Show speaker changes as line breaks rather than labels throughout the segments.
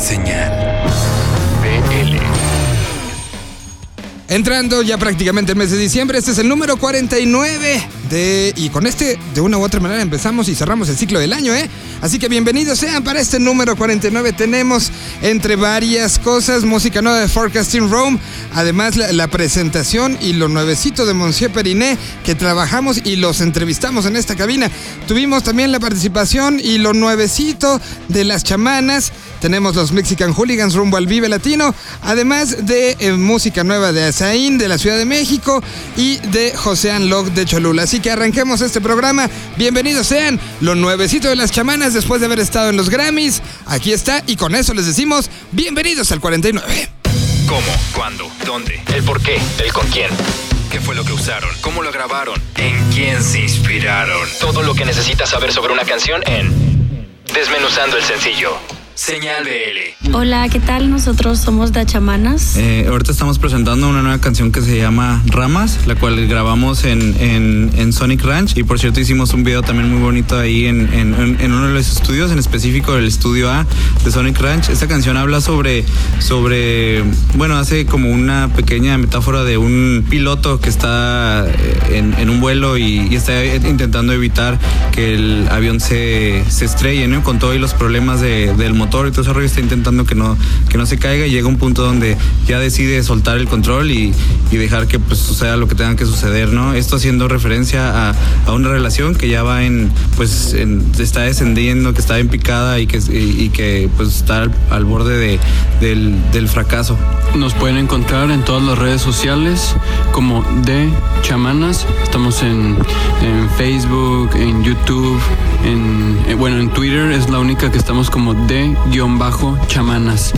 Señal BL.
Entrando ya prácticamente el mes de diciembre, este es el número 49 Y con este, de una u otra manera, empezamos y cerramos el ciclo del año, ¿eh? Así que bienvenidos sean para este número 49. Tenemos, entre varias cosas, música nueva de Forecasting Rome, además la, presentación y lo nuevecito de Monsieur Periné, que trabajamos y los entrevistamos en esta cabina. Tuvimos también la participación y lo nuevecito de las chamanas. Tenemos los Mexican Hooligans rumbo al Vive Latino, además de eh, música nueva de Azaín de la Ciudad de México y de Josean Log de Cholula. Así que arranquemos este programa. Bienvenidos sean lo nuevecito de las chamanas después de haber estado en los Grammys. Aquí está y con eso les decimos bienvenidos al 49.
¿Cómo? ¿Cuándo? ¿Dónde? ¿El por qué? ¿El con quién? ¿Qué fue lo que usaron? ¿Cómo lo grabaron? ¿En quién se inspiraron? Todo lo que necesitas saber sobre una canción en Desmenuzando el sencillo. Señal BL.
Hola, ¿qué tal? Nosotros somos Dachamanas.
Eh, ahorita estamos presentando una nueva canción que se llama Ramas, la cual grabamos en, en, en Sonic Ranch. Y por cierto, hicimos un video también muy bonito ahí en, en, en uno de los estudios, en específico el estudio A de Sonic Ranch. Esta canción habla sobre, sobre, bueno, hace como una pequeña metáfora de un piloto que está eh, en, en un vuelo y, y está intentando evitar que el avión se, se estrelle, ¿no? Con todos los problemas de, del motor y todo ese rollo está intentando que no, que no se caiga y llega un punto donde ya decide soltar el control y, y dejar que pues suceda lo que tenga que suceder, ¿no? Esto haciendo referencia a, a una relación que ya va en, pues, en, está descendiendo, que está en picada y que, y, y que pues está al, al borde de, del, del fracaso.
Nos pueden encontrar en todas las redes sociales como de chamanas. Estamos en, en Facebook, en YouTube, en, eh, bueno, en Twitter es la única que estamos como de guion bajo chamanas.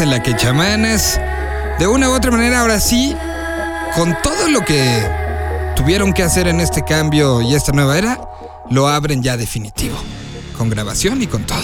En la que chamanas, de una u otra manera, ahora sí, con todo lo que tuvieron que hacer en este cambio y esta nueva era, lo abren ya definitivo, con grabación y con todo.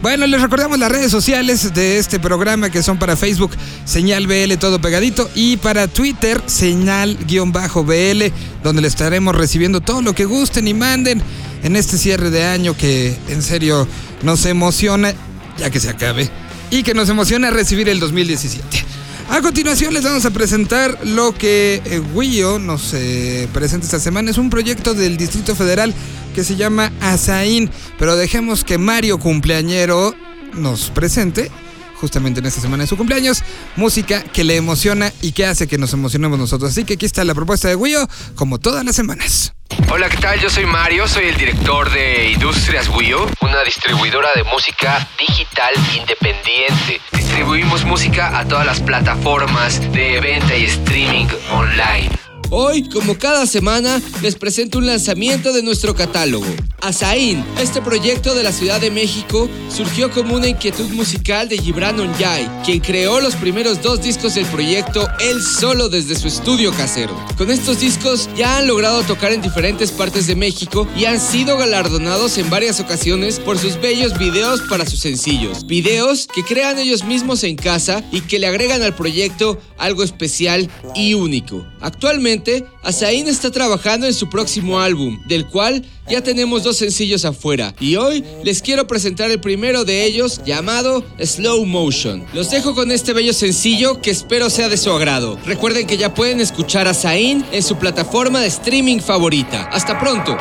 Bueno, les recordamos las redes sociales de este programa que son para Facebook, señal BL todo pegadito, y para Twitter, señal-BL, donde le estaremos recibiendo todo lo que gusten y manden en este cierre de año que en serio nos emociona, ya que se acabe, y que nos emociona recibir el 2017. A continuación les vamos a presentar lo que eh, nos eh, presenta esta semana. Es un proyecto del Distrito Federal que se llama Azaín, pero dejemos que Mario Cumpleañero nos presente justamente en esta semana de su cumpleaños, música que le emociona y que hace que nos emocionemos nosotros. Así que aquí está la propuesta de Wio, como todas las semanas.
Hola, ¿qué tal? Yo soy Mario, soy el director de Industrias Wio, una distribuidora de música digital independiente. Distribuimos música a todas las plataformas de venta y streaming online.
Hoy, como cada semana, les presento un lanzamiento de nuestro catálogo. Azaín, este proyecto de la Ciudad de México, surgió como una inquietud musical de Gibran Onyay, quien creó los primeros dos discos del proyecto él solo desde su estudio casero. Con estos discos ya han logrado tocar en diferentes partes de México y han sido galardonados en varias ocasiones por sus bellos videos para sus sencillos. Videos que crean ellos mismos en casa y que le agregan al proyecto algo especial y único. Actualmente, Azaín está trabajando en su próximo álbum, del cual ya tenemos dos sencillos afuera. Y hoy les quiero presentar el primero de ellos, llamado Slow Motion. Los dejo con este bello sencillo que espero sea de su agrado. Recuerden que ya pueden escuchar a Zayn en su plataforma de streaming favorita. Hasta pronto.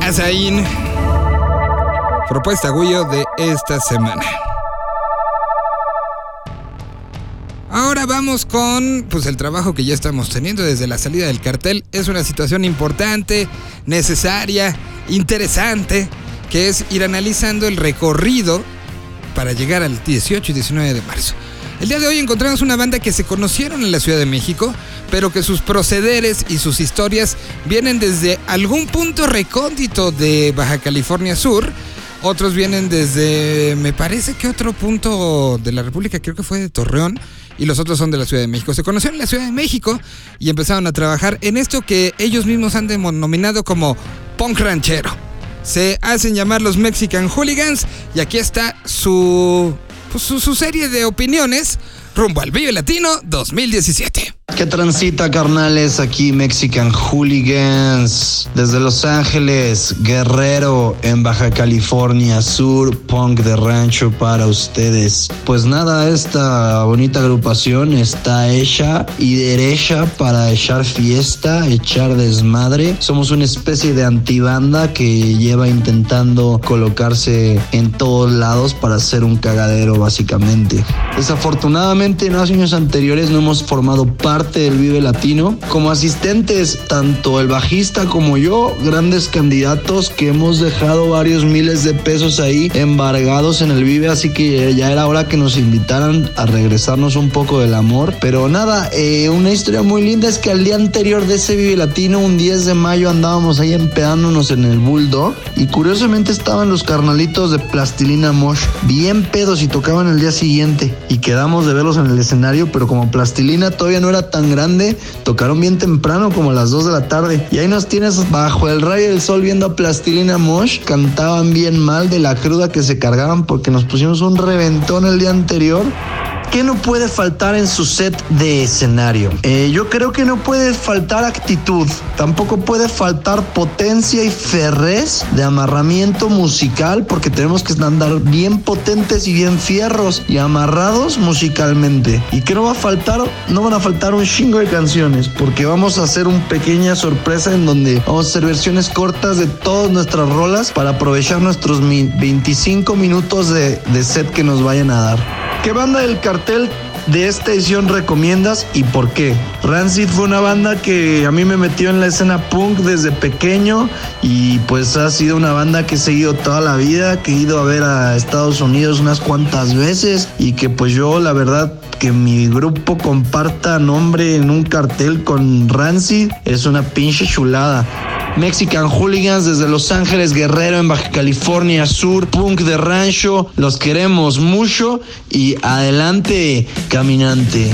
Azaín. Propuesta Guyo de esta semana. Ahora vamos con pues el trabajo que ya estamos teniendo desde la salida del cartel. Es una situación importante, necesaria, interesante, que es ir analizando el recorrido para llegar al 18 y 19 de marzo. El día de hoy encontramos una banda que se conocieron en la Ciudad de México, pero que sus procederes y sus historias vienen desde algún punto recóndito de Baja California Sur. Otros vienen desde, me parece que otro punto de la República, creo que fue de Torreón, y los otros son de la Ciudad de México. Se conocieron en la Ciudad de México y empezaron a trabajar en esto que ellos mismos han denominado como punk ranchero. Se hacen llamar los Mexican Hooligans y aquí está su pues, su, su, serie de opiniones rumbo al Vive Latino 2017.
¿Qué transita, carnales? Aquí Mexican Hooligans. Desde Los Ángeles, Guerrero, en Baja California Sur, punk de rancho para ustedes. Pues nada, esta bonita agrupación está hecha y derecha para echar fiesta, echar desmadre. Somos una especie de antibanda que lleva intentando colocarse en todos lados para hacer un cagadero, básicamente. Desafortunadamente, en los años anteriores no hemos formado parte del Vive Latino. Como asistentes, tanto el bajista como yo, grandes candidatos que hemos dejado varios miles de pesos ahí embargados en el Vive, así que ya era hora que nos invitaran a regresarnos un poco del amor. Pero nada, eh, una historia muy linda es que al día anterior de ese Vive Latino, un 10 de mayo, andábamos ahí empedándonos en el Bulldog y curiosamente estaban los carnalitos de Plastilina Mosh bien pedos y tocaban el día siguiente y quedamos de verlos en el escenario, pero como Plastilina todavía no era tan grande, tocaron bien temprano, como a las 2 de la tarde. Y ahí nos tienes bajo el rayo del sol viendo a Plastilina Mosh. Cantaban bien mal de la cruda que se cargaban porque nos pusimos un reventón el día anterior. ¿Qué no puede faltar en su set de escenario? Eh, yo creo que no puede faltar actitud, tampoco puede faltar potencia y ferrez de amarramiento musical, porque tenemos que andar bien potentes y bien fierros y amarrados musicalmente. ¿Y qué no va a faltar? No van a faltar un chingo de canciones, porque vamos a hacer una pequeña sorpresa en donde vamos a hacer versiones cortas de todas nuestras rolas para aprovechar nuestros 25 minutos de, de set que nos vayan a dar. ¿Qué banda del cartel de esta edición recomiendas y por qué? Rancid fue una banda que a mí me metió en la escena punk desde pequeño y pues ha sido una banda que he seguido toda la vida, que he ido a ver a Estados Unidos unas cuantas veces y que pues yo la verdad que mi grupo comparta nombre en un cartel con Rancid es una pinche chulada. Mexican Hooligans desde Los Ángeles Guerrero en Baja California Sur, punk de rancho, los queremos mucho y adelante caminante.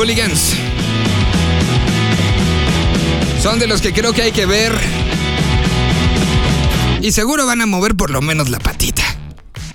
Hooligans. Son de los que creo que hay que ver. Y seguro van a mover por lo menos la patita.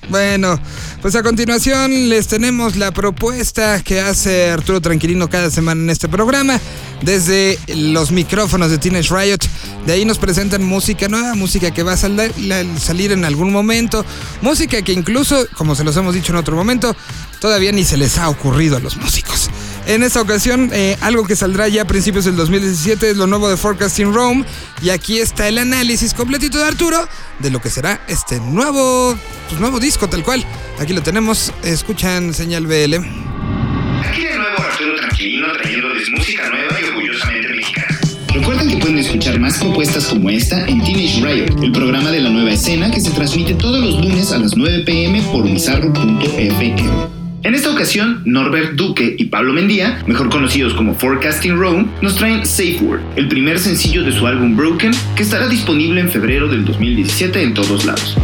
Bueno, pues a continuación les tenemos la propuesta que hace Arturo Tranquilino cada semana en este programa. Desde los micrófonos de Teenage Riot. De ahí nos presentan música nueva, música que va a salir en algún momento. Música que incluso, como se los hemos dicho en otro momento, todavía ni se les ha ocurrido a los músicos. En esta ocasión, eh, algo que saldrá ya a principios del 2017 es lo nuevo de Forecasting Rome. Y aquí está el análisis completito de Arturo de lo que será este nuevo, pues, nuevo disco, tal cual. Aquí lo tenemos, escuchan señal BL.
Aquí de nuevo Arturo Tranquilino trayéndoles música nueva y orgullosamente mexicana.
Recuerden que pueden escuchar más propuestas como esta en Teenage Riot, el programa de la nueva escena que se transmite todos los lunes a las 9 pm por bizarro.fm. En esta ocasión, Norbert Duque y Pablo Mendía, mejor conocidos como Forecasting Rome, nos traen Safe Word, el primer sencillo de su álbum Broken, que estará disponible en febrero del 2017 en todos lados.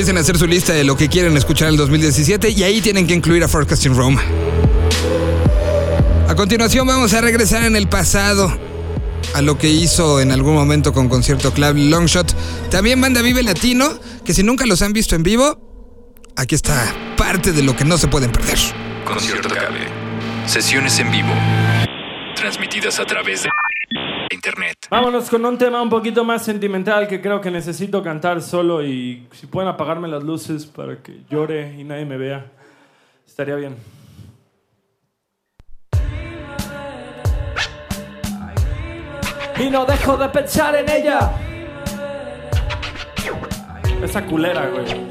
Empiecen a hacer su lista de lo que quieren escuchar el 2017 y ahí tienen que incluir a Forecasting Rome. A continuación vamos a regresar en el pasado a lo que hizo en algún momento con Concierto Club Longshot. También Banda Vive Latino, que si nunca los han visto en vivo, aquí está parte de lo que no se pueden perder.
Concierto Cable. Sesiones en vivo. Transmitidas a través de internet.
Vámonos con un tema un poquito más sentimental que creo que necesito cantar solo y si pueden apagarme las luces para que llore y nadie me vea, estaría bien. Y no dejo de pensar en ella. Esa culera, güey.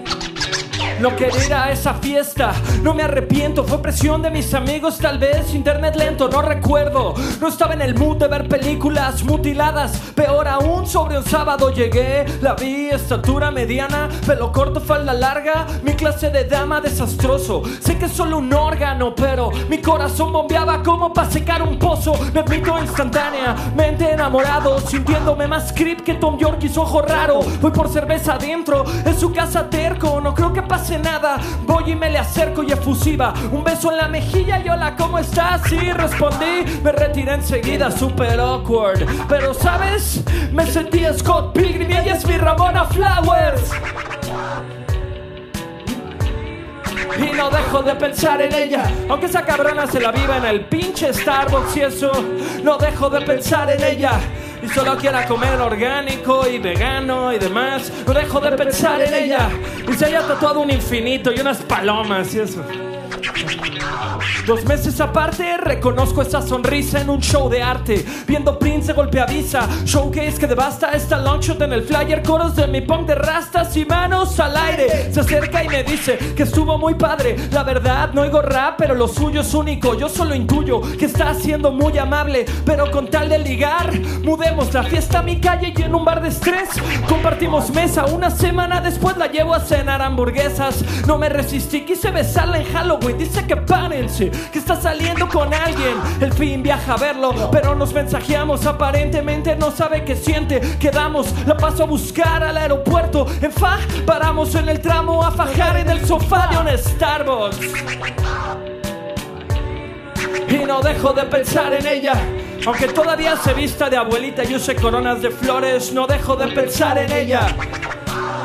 No quería ir a esa fiesta, no me arrepiento. Fue presión de mis amigos, tal vez. Internet lento, no recuerdo. No estaba en el mood de ver películas mutiladas. Peor aún, sobre un sábado llegué. La vi, estatura mediana, pelo corto, falda larga. Mi clase de dama desastroso. Sé que es solo un órgano, pero mi corazón bombeaba como para secar un pozo. Me admito instantáneamente enamorado, sintiéndome más creep que Tom York y su ojo raro. Voy por cerveza adentro, en su casa terco, no creo que pase nada. Voy y me le acerco y efusiva. Un beso en la mejilla y hola, ¿cómo estás? Sí, respondí. Me retiré enseguida, super awkward. Pero, ¿sabes? Me sentí Scott Pilgrim y ella es mi Ramona Flowers. Y no dejo de pensar en ella, aunque esa cabrona se la viva en el pinche Starbucks y eso, no dejo de pensar en ella. Y solo quiera comer orgánico y vegano y demás, no dejo de pensar en ella. Y se haya tatuado un infinito y unas palomas y eso. Dos meses aparte, reconozco esa sonrisa en un show de arte. Viendo Prince golpe avisa, showcase que devasta esta launchshot en el flyer. Coros de mi punk de rastas y manos al aire. Se acerca y me dice que estuvo muy padre. La verdad, no oigo rap, pero lo suyo es único. Yo solo intuyo que está siendo muy amable, pero con tal de ligar, mudemos la fiesta a mi calle y en un bar de estrés. Compartimos mesa, una semana después la llevo a cenar hamburguesas. No me resistí, quise besarla en Halloween. Dice que que está saliendo con alguien. El fin viaja a verlo, pero nos mensajeamos. Aparentemente no sabe qué siente. Quedamos, la paso a buscar al aeropuerto. En Faj, paramos en el tramo a fajar en el sofá de un Starbucks. Y no dejo de pensar en ella. Aunque todavía se vista de abuelita y use coronas de flores, no dejo de pensar en ella.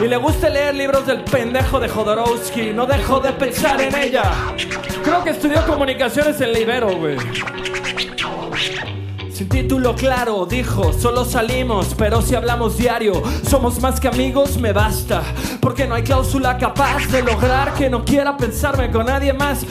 Y le gusta leer libros del pendejo de Jodorowsky, no dejo de pensar en ella. Creo que estudió comunicaciones en Libero, güey. Sin título claro, dijo, solo salimos, pero si hablamos diario, somos más que amigos, me basta. Porque no hay cláusula capaz de lograr que no quiera pensarme con nadie más.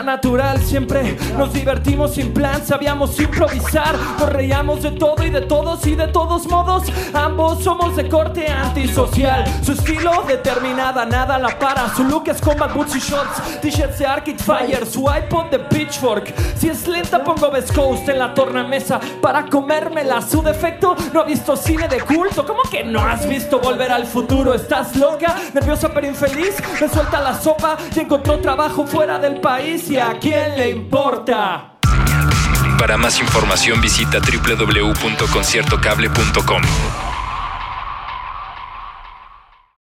Natural, siempre nos divertimos sin plan, sabíamos improvisar, nos reíamos de todo y de todos y de todos modos, ambos somos de corte antisocial. Su estilo determinada, nada la para, su look es combat boots y shorts, t-shirts de Arcade Fire, su iPod de Pitchfork. Si es lenta, pongo Best Coast en la tornamesa para comérmela. Su defecto, no ha visto cine de culto. ¿Cómo que no has visto volver al futuro? ¿Estás loca? Nerviosa pero infeliz, me suelta la sopa y encontró trabajo fuera del país. ¿Y a quién le importa?
Para más información visita www.conciertocable.com.